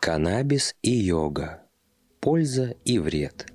Каннабис и йога. Польза и вред.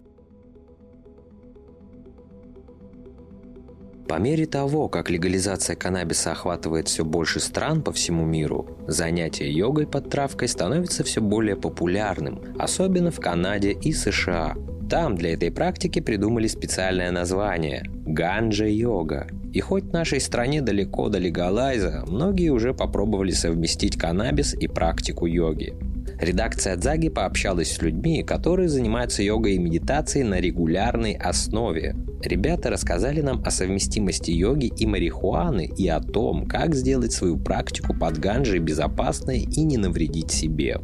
По мере того, как легализация каннабиса охватывает все больше стран по всему миру, занятие йогой под травкой становится все более популярным, особенно в Канаде и США. Там для этой практики придумали специальное название – ганджа-йога. И хоть нашей стране далеко до легалайза, многие уже попробовали совместить каннабис и практику йоги. Редакция Дзаги пообщалась с людьми, которые занимаются йогой и медитацией на регулярной основе. Ребята рассказали нам о совместимости йоги и марихуаны и о том, как сделать свою практику под ганджей безопасной и не навредить себе.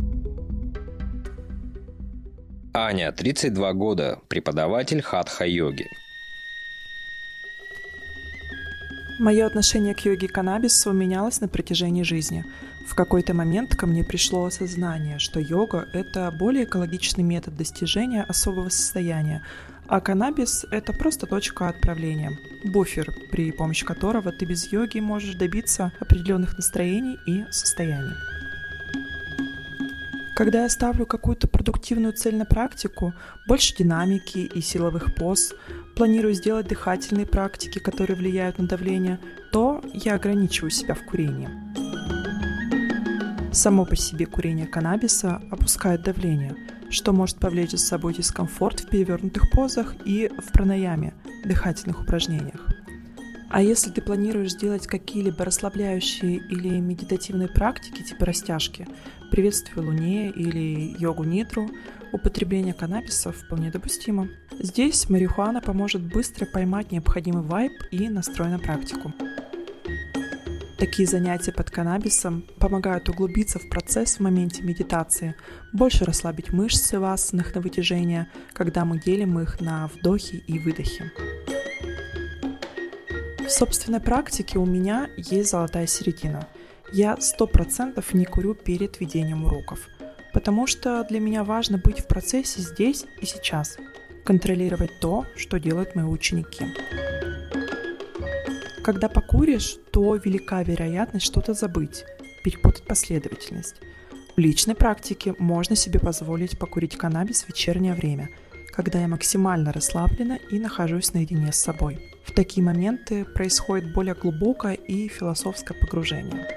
Аня, 32 года, преподаватель хатха-йоги. Мое отношение к йоге и каннабису менялось на протяжении жизни. В какой-то момент ко мне пришло осознание, что йога — это более экологичный метод достижения особого состояния, а каннабис — это просто точка отправления, буфер, при помощи которого ты без йоги можешь добиться определенных настроений и состояний. Когда я ставлю какую-то продуктивную цель на практику, больше динамики и силовых поз, планирую сделать дыхательные практики, которые влияют на давление, то я ограничиваю себя в курении. Само по себе курение каннабиса опускает давление, что может повлечь за собой дискомфорт в перевернутых позах и в пранаяме, дыхательных упражнениях. А если ты планируешь сделать какие-либо расслабляющие или медитативные практики типа растяжки, приветствие Луне или йогу нитру, употребление каннабиса вполне допустимо. Здесь марихуана поможет быстро поймать необходимый вайб и настрой на практику. Такие занятия под каннабисом помогают углубиться в процесс в моменте медитации, больше расслабить мышцы в асанах на вытяжение, когда мы делим их на вдохи и выдохи. В собственной практике у меня есть золотая середина. Я сто процентов не курю перед ведением уроков, потому что для меня важно быть в процессе здесь и сейчас, контролировать то, что делают мои ученики. Когда покуришь, то велика вероятность что-то забыть, перепутать последовательность. В личной практике можно себе позволить покурить каннабис в вечернее время, когда я максимально расслаблена и нахожусь наедине с собой – в такие моменты происходит более глубокое и философское погружение.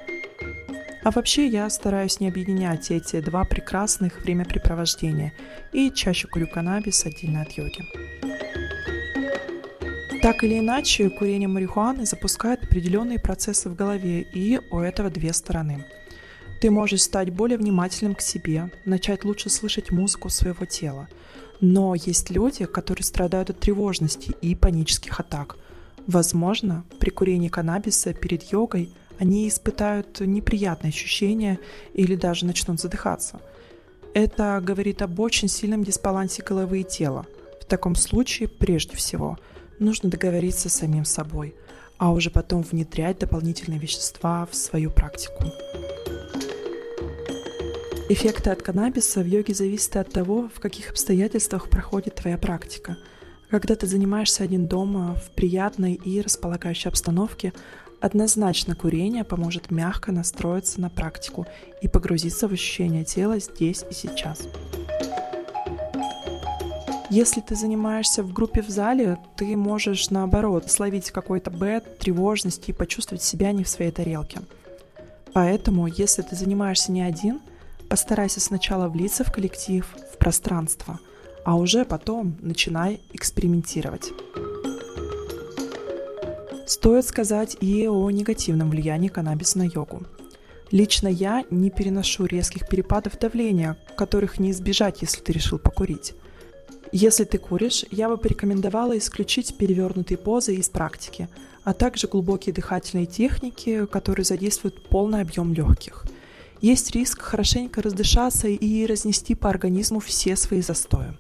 А вообще я стараюсь не объединять эти два прекрасных времяпрепровождения и чаще курю каннабис отдельно от йоги. Так или иначе, курение марихуаны запускает определенные процессы в голове, и у этого две стороны. Ты можешь стать более внимательным к себе, начать лучше слышать музыку своего тела – но есть люди, которые страдают от тревожности и панических атак. Возможно, при курении каннабиса перед йогой они испытают неприятные ощущения или даже начнут задыхаться. Это говорит об очень сильном дисбалансе головы и тела. В таком случае, прежде всего, нужно договориться с самим собой, а уже потом внедрять дополнительные вещества в свою практику. Эффекты от каннабиса в йоге зависят от того, в каких обстоятельствах проходит твоя практика. Когда ты занимаешься один дома в приятной и располагающей обстановке, однозначно курение поможет мягко настроиться на практику и погрузиться в ощущение тела здесь и сейчас. Если ты занимаешься в группе в зале, ты можешь, наоборот, словить какой-то бэт, тревожность и почувствовать себя не в своей тарелке. Поэтому, если ты занимаешься не один – Постарайся сначала влиться в коллектив, в пространство, а уже потом начинай экспериментировать. Стоит сказать и о негативном влиянии каннабиса на йогу. Лично я не переношу резких перепадов давления, которых не избежать, если ты решил покурить. Если ты куришь, я бы порекомендовала исключить перевернутые позы из практики, а также глубокие дыхательные техники, которые задействуют полный объем легких – есть риск хорошенько раздышаться и разнести по организму все свои застои.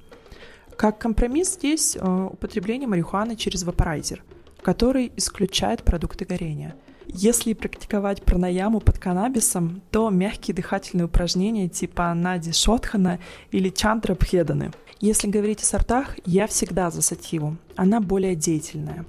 Как компромисс здесь э, употребление марихуаны через вапорайзер, который исключает продукты горения. Если практиковать пранаяму под каннабисом, то мягкие дыхательные упражнения типа Нади Шотхана или Чандра Бхеданы. Если говорить о сортах, я всегда за сативу. Она более деятельная.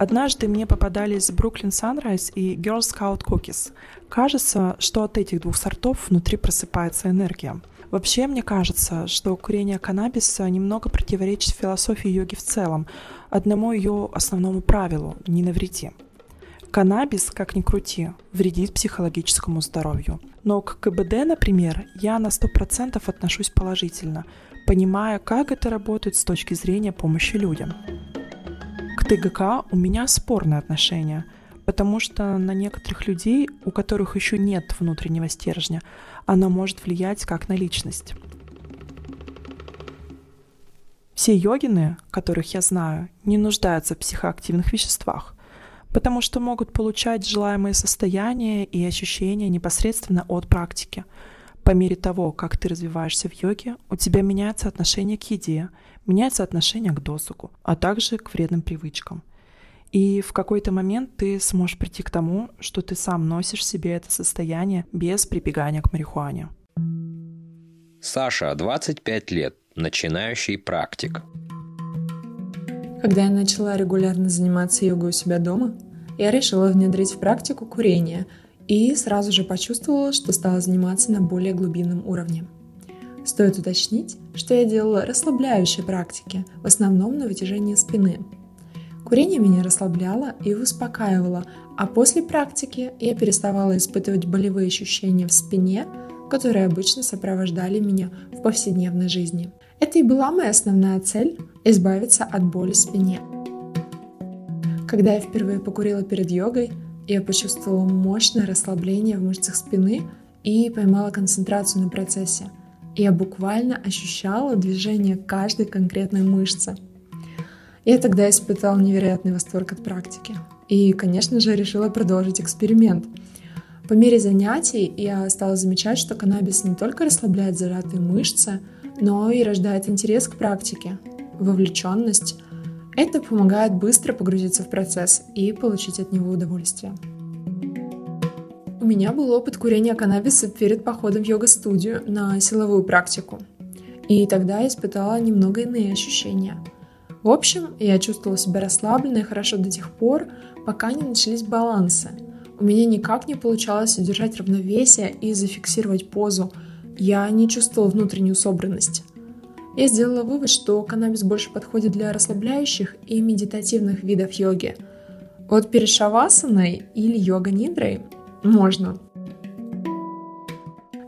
Однажды мне попадались Brooklyn Sunrise и Girl Scout Cookies. Кажется, что от этих двух сортов внутри просыпается энергия. Вообще, мне кажется, что курение каннабиса немного противоречит философии йоги в целом, одному ее основному правилу – не навреди. Каннабис, как ни крути, вредит психологическому здоровью. Но к КБД, например, я на 100% отношусь положительно, понимая, как это работает с точки зрения помощи людям. ТГК у меня спорное отношение, потому что на некоторых людей, у которых еще нет внутреннего стержня, она может влиять как на личность. Все йогины, которых я знаю, не нуждаются в психоактивных веществах, потому что могут получать желаемые состояния и ощущения непосредственно от практики. По мере того, как ты развиваешься в йоге, у тебя меняется отношение к еде, меняется отношение к досугу, а также к вредным привычкам. И в какой-то момент ты сможешь прийти к тому, что ты сам носишь в себе это состояние без прибегания к марихуане. Саша, 25 лет, начинающий практик. Когда я начала регулярно заниматься йогой у себя дома, я решила внедрить в практику курение и сразу же почувствовала, что стала заниматься на более глубинном уровне. Стоит уточнить, что я делала расслабляющие практики, в основном на вытяжении спины – Курение меня расслабляло и успокаивало, а после практики я переставала испытывать болевые ощущения в спине, которые обычно сопровождали меня в повседневной жизни. Это и была моя основная цель – избавиться от боли в спине. Когда я впервые покурила перед йогой, я почувствовала мощное расслабление в мышцах спины и поймала концентрацию на процессе. Я буквально ощущала движение каждой конкретной мышцы – я тогда испытала невероятный восторг от практики. И, конечно же, решила продолжить эксперимент. По мере занятий я стала замечать, что каннабис не только расслабляет зажатые мышцы, но и рождает интерес к практике, вовлеченность. Это помогает быстро погрузиться в процесс и получить от него удовольствие. У меня был опыт курения каннабиса перед походом в йога-студию на силовую практику. И тогда я испытала немного иные ощущения – в общем, я чувствовала себя расслабленной хорошо до тех пор, пока не начались балансы. У меня никак не получалось удержать равновесие и зафиксировать позу. Я не чувствовала внутреннюю собранность. Я сделала вывод, что каннабис больше подходит для расслабляющих и медитативных видов йоги. Вот перед шавасаной или йога-нидрой можно.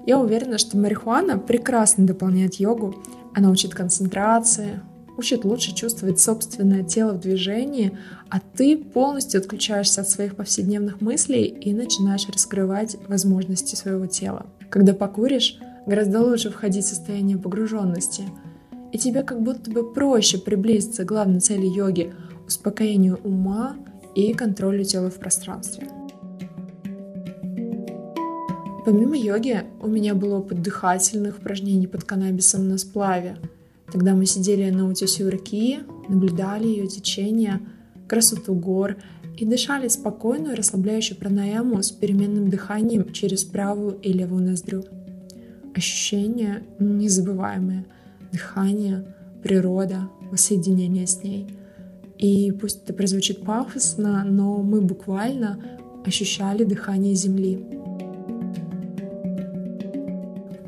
Я уверена, что марихуана прекрасно дополняет йогу. Она учит концентрации, учит лучше чувствовать собственное тело в движении, а ты полностью отключаешься от своих повседневных мыслей и начинаешь раскрывать возможности своего тела. Когда покуришь, гораздо лучше входить в состояние погруженности, и тебе как будто бы проще приблизиться к главной цели йоги — успокоению ума и контролю тела в пространстве. Помимо йоги, у меня был опыт дыхательных упражнений под каннабисом на сплаве — Тогда мы сидели на утесе реки, наблюдали ее течение, красоту гор и дышали спокойную расслабляющую пранаяму с переменным дыханием через правую и левую ноздрю. Ощущения незабываемые. Дыхание, природа, воссоединение с ней. И пусть это прозвучит пафосно, но мы буквально ощущали дыхание Земли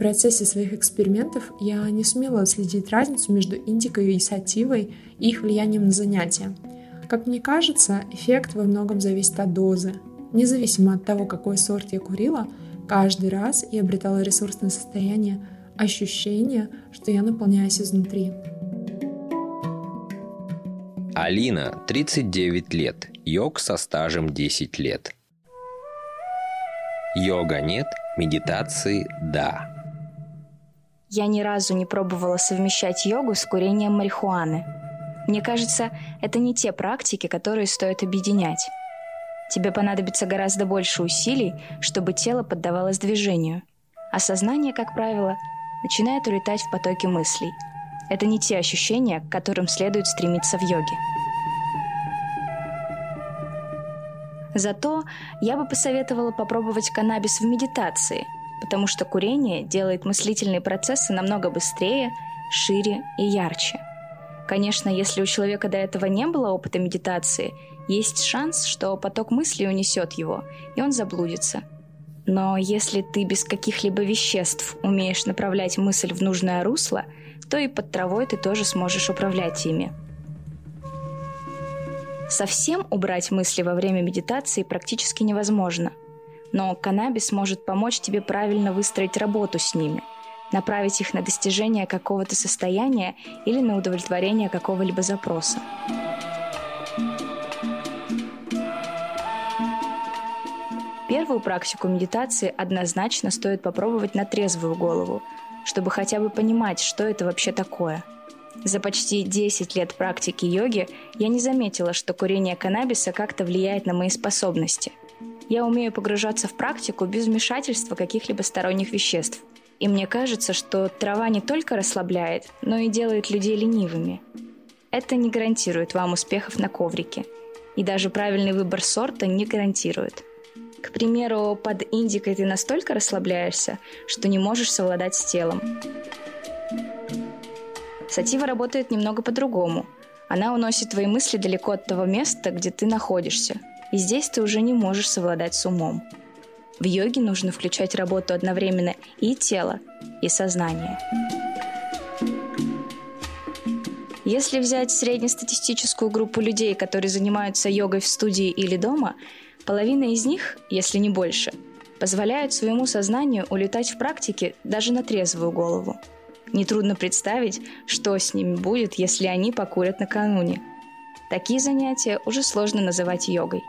процессе своих экспериментов я не смела отследить разницу между индикой и сативой и их влиянием на занятия. Как мне кажется, эффект во многом зависит от дозы. Независимо от того, какой сорт я курила, каждый раз я обретала ресурсное состояние, ощущение, что я наполняюсь изнутри. Алина, 39 лет, йог со стажем 10 лет. Йога нет, медитации – да. Я ни разу не пробовала совмещать йогу с курением марихуаны. Мне кажется, это не те практики, которые стоит объединять. Тебе понадобится гораздо больше усилий, чтобы тело поддавалось движению. А сознание, как правило, начинает улетать в потоке мыслей. Это не те ощущения, к которым следует стремиться в йоге. Зато я бы посоветовала попробовать каннабис в медитации – потому что курение делает мыслительные процессы намного быстрее, шире и ярче. Конечно, если у человека до этого не было опыта медитации Есть шанс, что поток мыслей унесет его, и он заблудится. Но если ты без каких-либо веществ умеешь направлять мысль в нужное русло, то и под травой ты тоже сможешь управлять ими. Совсем убрать мысли во время медитации практически невозможно. Но каннабис может помочь тебе правильно выстроить работу с ними, направить их на достижение какого-то состояния или на удовлетворение какого-либо запроса. Первую практику медитации однозначно стоит попробовать на трезвую голову, чтобы хотя бы понимать, что это вообще такое. За почти 10 лет практики йоги я не заметила, что курение каннабиса как-то влияет на мои способности. Я умею погружаться в практику без вмешательства каких-либо сторонних веществ. И мне кажется, что трава не только расслабляет, но и делает людей ленивыми. Это не гарантирует вам успехов на коврике. И даже правильный выбор сорта не гарантирует – к примеру, под индикой ты настолько расслабляешься, что не можешь совладать с телом. Сатива работает немного по-другому. Она уносит твои мысли далеко от того места, где ты находишься. И здесь ты уже не можешь совладать с умом. В йоге нужно включать работу одновременно и тело, и сознание. Если взять среднестатистическую группу людей, которые занимаются йогой в студии или дома, Половина из них, если не больше, позволяют своему сознанию улетать в практике даже на трезвую голову. Нетрудно представить, что с ними будет, если они покурят накануне. Такие занятия уже сложно называть йогой.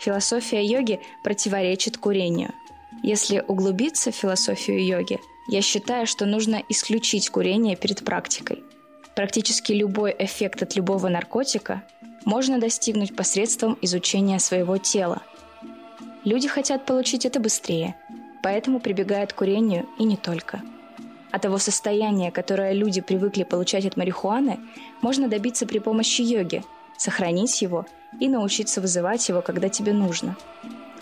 Философия йоги противоречит курению. Если углубиться в философию йоги, я считаю, что нужно исключить курение перед практикой. Практически любой эффект от любого наркотика можно достигнуть посредством изучения своего тела. Люди хотят получить это быстрее, поэтому прибегают к курению и не только. А того состояния, которое люди привыкли получать от марихуаны, можно добиться при помощи йоги, сохранить его и научиться вызывать его, когда тебе нужно.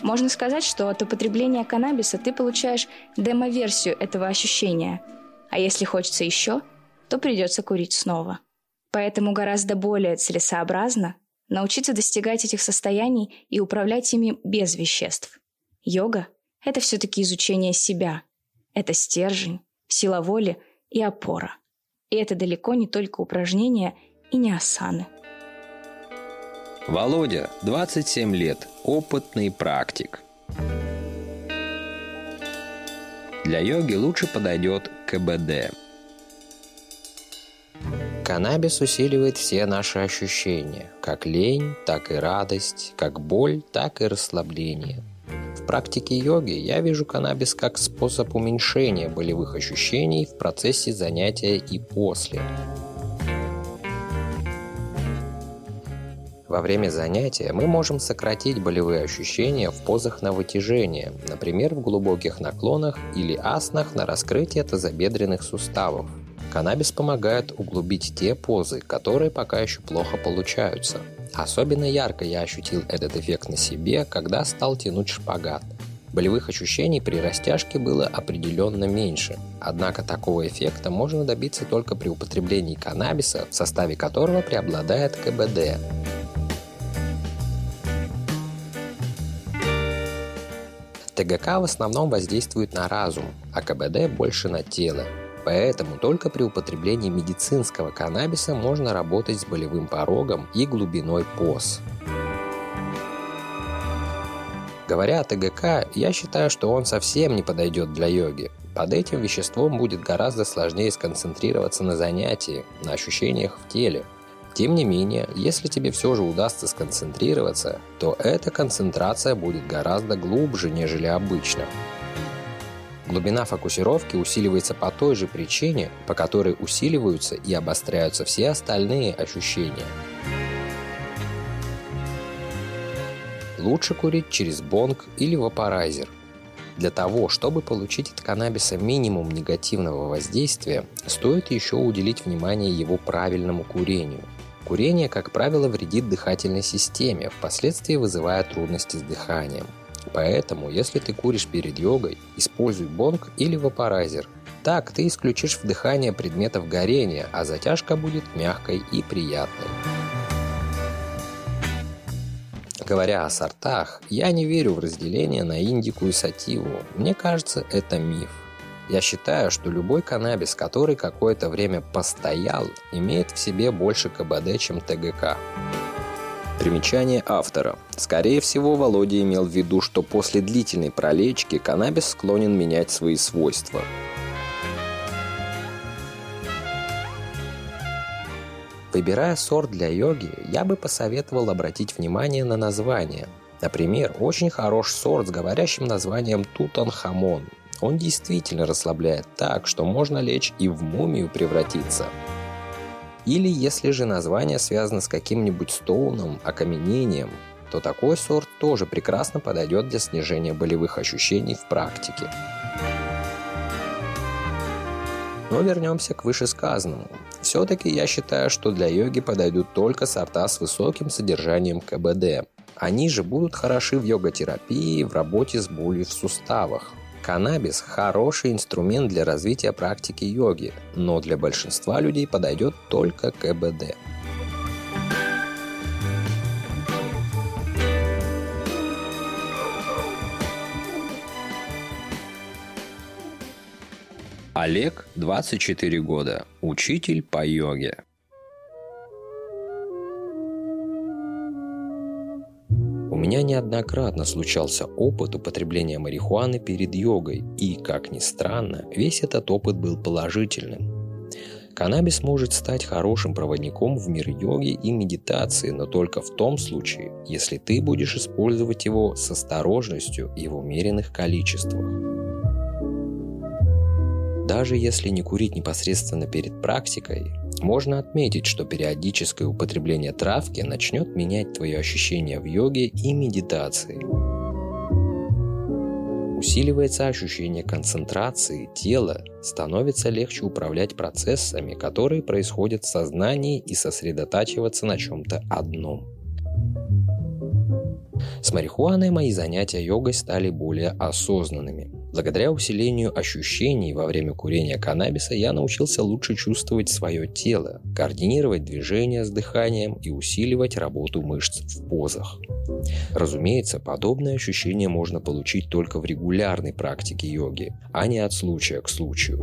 Можно сказать, что от употребления каннабиса ты получаешь демо-версию этого ощущения, а если хочется еще, то придется курить снова. Поэтому гораздо более целесообразно научиться достигать этих состояний и управлять ими без веществ. Йога — это все-таки изучение себя. Это стержень, сила воли и опора. И это далеко не только упражнения и не асаны. Володя, 27 лет, опытный практик. Для йоги лучше подойдет КБД – Каннабис усиливает все наши ощущения, как лень, так и радость, как боль, так и расслабление. В практике йоги я вижу каннабис как способ уменьшения болевых ощущений в процессе занятия и после. Во время занятия мы можем сократить болевые ощущения в позах на вытяжение, например, в глубоких наклонах или аснах на раскрытие тазобедренных суставов – Каннабис помогает углубить те позы, которые пока еще плохо получаются. Особенно ярко я ощутил этот эффект на себе, когда стал тянуть шпагат. Болевых ощущений при растяжке было определенно меньше. Однако такого эффекта можно добиться только при употреблении каннабиса, в составе которого преобладает КБД. ТГК в основном воздействует на разум, а КБД больше на тело. Поэтому только при употреблении медицинского каннабиса можно работать с болевым порогом и глубиной поз. Говоря о ТГК, я считаю, что он совсем не подойдет для йоги. Под этим веществом будет гораздо сложнее сконцентрироваться на занятии, на ощущениях в теле. Тем не менее, если тебе все же удастся сконцентрироваться, то эта концентрация будет гораздо глубже, нежели обычно. Глубина фокусировки усиливается по той же причине, по которой усиливаются и обостряются все остальные ощущения. Лучше курить через бонг или вапорайзер. Для того, чтобы получить от каннабиса минимум негативного воздействия, стоит еще уделить внимание его правильному курению. Курение, как правило, вредит дыхательной системе, впоследствии вызывая трудности с дыханием – Поэтому, если ты куришь перед йогой, используй бонг или вапорайзер. Так ты исключишь вдыхание предметов горения, а затяжка будет мягкой и приятной. Говоря о сортах, я не верю в разделение на индику и сативу. Мне кажется, это миф. Я считаю, что любой каннабис, который какое-то время постоял, имеет в себе больше КБД, чем ТГК. Примечание автора. Скорее всего, Володя имел в виду, что после длительной пролечки каннабис склонен менять свои свойства. Выбирая сорт для йоги, я бы посоветовал обратить внимание на название. Например, очень хорош сорт с говорящим названием Тутанхамон. Он действительно расслабляет так, что можно лечь и в мумию превратиться. Или если же название связано с каким-нибудь стоуном, окаменением, то такой сорт тоже прекрасно подойдет для снижения болевых ощущений в практике. Но вернемся к вышесказанному. Все-таки я считаю, что для йоги подойдут только сорта с высоким содержанием КБД. Они же будут хороши в йога-терапии, в работе с болью в суставах. Каннабис – хороший инструмент для развития практики йоги, но для большинства людей подойдет только КБД. Олег, 24 года, учитель по йоге. У меня неоднократно случался опыт употребления марихуаны перед йогой, и, как ни странно, весь этот опыт был положительным. Каннабис может стать хорошим проводником в мир йоги и медитации, но только в том случае, если ты будешь использовать его с осторожностью и в умеренных количествах. Даже если не курить непосредственно перед практикой, можно отметить, что периодическое употребление травки начнет менять твое ощущение в йоге и медитации. Усиливается ощущение концентрации тела, становится легче управлять процессами, которые происходят в сознании и сосредотачиваться на чем-то одном. С марихуаной мои занятия йогой стали более осознанными. Благодаря усилению ощущений во время курения каннабиса я научился лучше чувствовать свое тело, координировать движения с дыханием и усиливать работу мышц в позах. Разумеется, подобное ощущение можно получить только в регулярной практике йоги, а не от случая к случаю.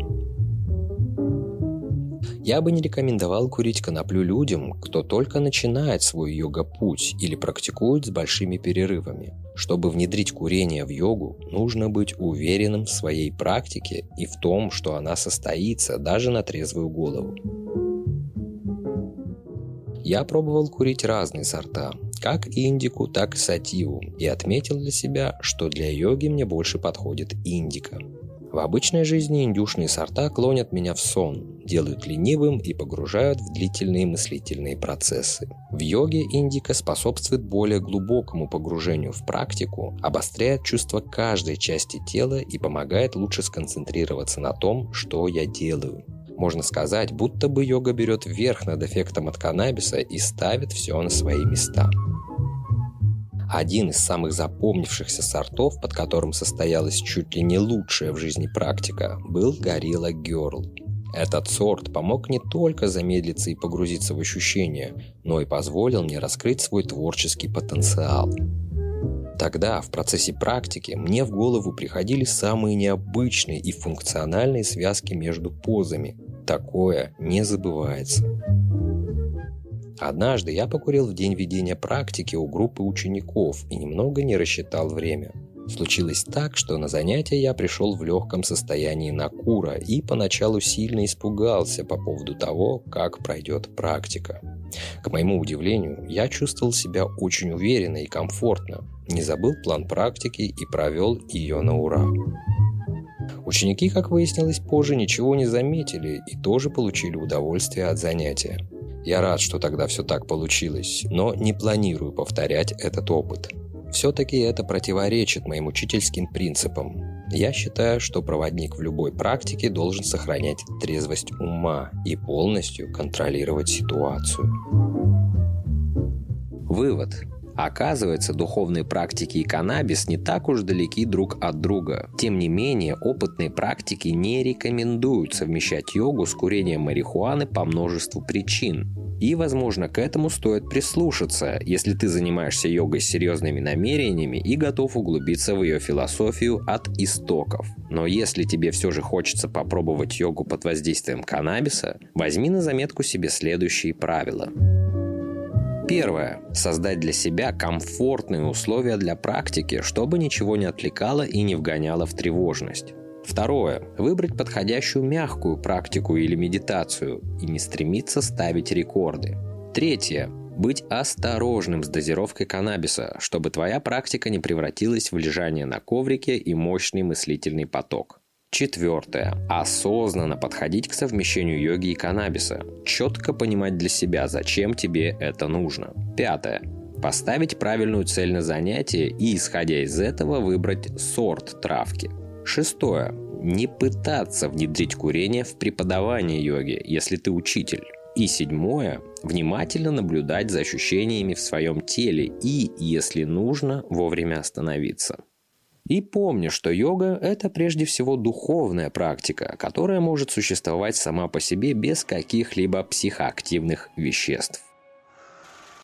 Я бы не рекомендовал курить коноплю людям, кто только начинает свой йога-путь или практикует с большими перерывами. Чтобы внедрить курение в йогу, нужно быть уверенным в своей практике и в том, что она состоится даже на трезвую голову. Я пробовал курить разные сорта, как индику, так и сативу, и отметил для себя, что для йоги мне больше подходит индика – в обычной жизни индюшные сорта клонят меня в сон, делают ленивым и погружают в длительные мыслительные процессы. В йоге индика способствует более глубокому погружению в практику, обостряет чувство каждой части тела и помогает лучше сконцентрироваться на том, что я делаю. Можно сказать, будто бы йога берет верх над эффектом от каннабиса и ставит все на свои места. Один из самых запомнившихся сортов, под которым состоялась чуть ли не лучшая в жизни практика, был Gorilla Girl. Этот сорт помог не только замедлиться и погрузиться в ощущения, но и позволил мне раскрыть свой творческий потенциал. Тогда, в процессе практики, мне в голову приходили самые необычные и функциональные связки между позами. Такое не забывается. Однажды я покурил в день ведения практики у группы учеников и немного не рассчитал время. Случилось так, что на занятие я пришел в легком состоянии накура и поначалу сильно испугался по поводу того, как пройдет практика. К моему удивлению, я чувствовал себя очень уверенно и комфортно, не забыл план практики и провел ее на ура. Ученики, как выяснилось позже, ничего не заметили и тоже получили удовольствие от занятия. Я рад, что тогда все так получилось, но не планирую повторять этот опыт. Все-таки это противоречит моим учительским принципам. Я считаю, что проводник в любой практике должен сохранять трезвость ума и полностью контролировать ситуацию. Вывод. Оказывается, духовные практики и каннабис не так уж далеки друг от друга. Тем не менее, опытные практики не рекомендуют совмещать йогу с курением марихуаны по множеству причин. И, возможно, к этому стоит прислушаться, если ты занимаешься йогой с серьезными намерениями и готов углубиться в ее философию от истоков. Но если тебе все же хочется попробовать йогу под воздействием каннабиса, возьми на заметку себе следующие правила. Первое. Создать для себя комфортные условия для практики, чтобы ничего не отвлекало и не вгоняло в тревожность. Второе. Выбрать подходящую мягкую практику или медитацию и не стремиться ставить рекорды. Третье. Быть осторожным с дозировкой каннабиса, чтобы твоя практика не превратилась в лежание на коврике и мощный мыслительный поток. Четвертое. Осознанно подходить к совмещению йоги и каннабиса. Четко понимать для себя, зачем тебе это нужно. Пятое. Поставить правильную цель на занятие и, исходя из этого, выбрать сорт травки. Шестое. Не пытаться внедрить курение в преподавание йоги, если ты учитель. И седьмое. Внимательно наблюдать за ощущениями в своем теле и, если нужно, вовремя остановиться. И помни, что йога – это прежде всего духовная практика, которая может существовать сама по себе без каких-либо психоактивных веществ.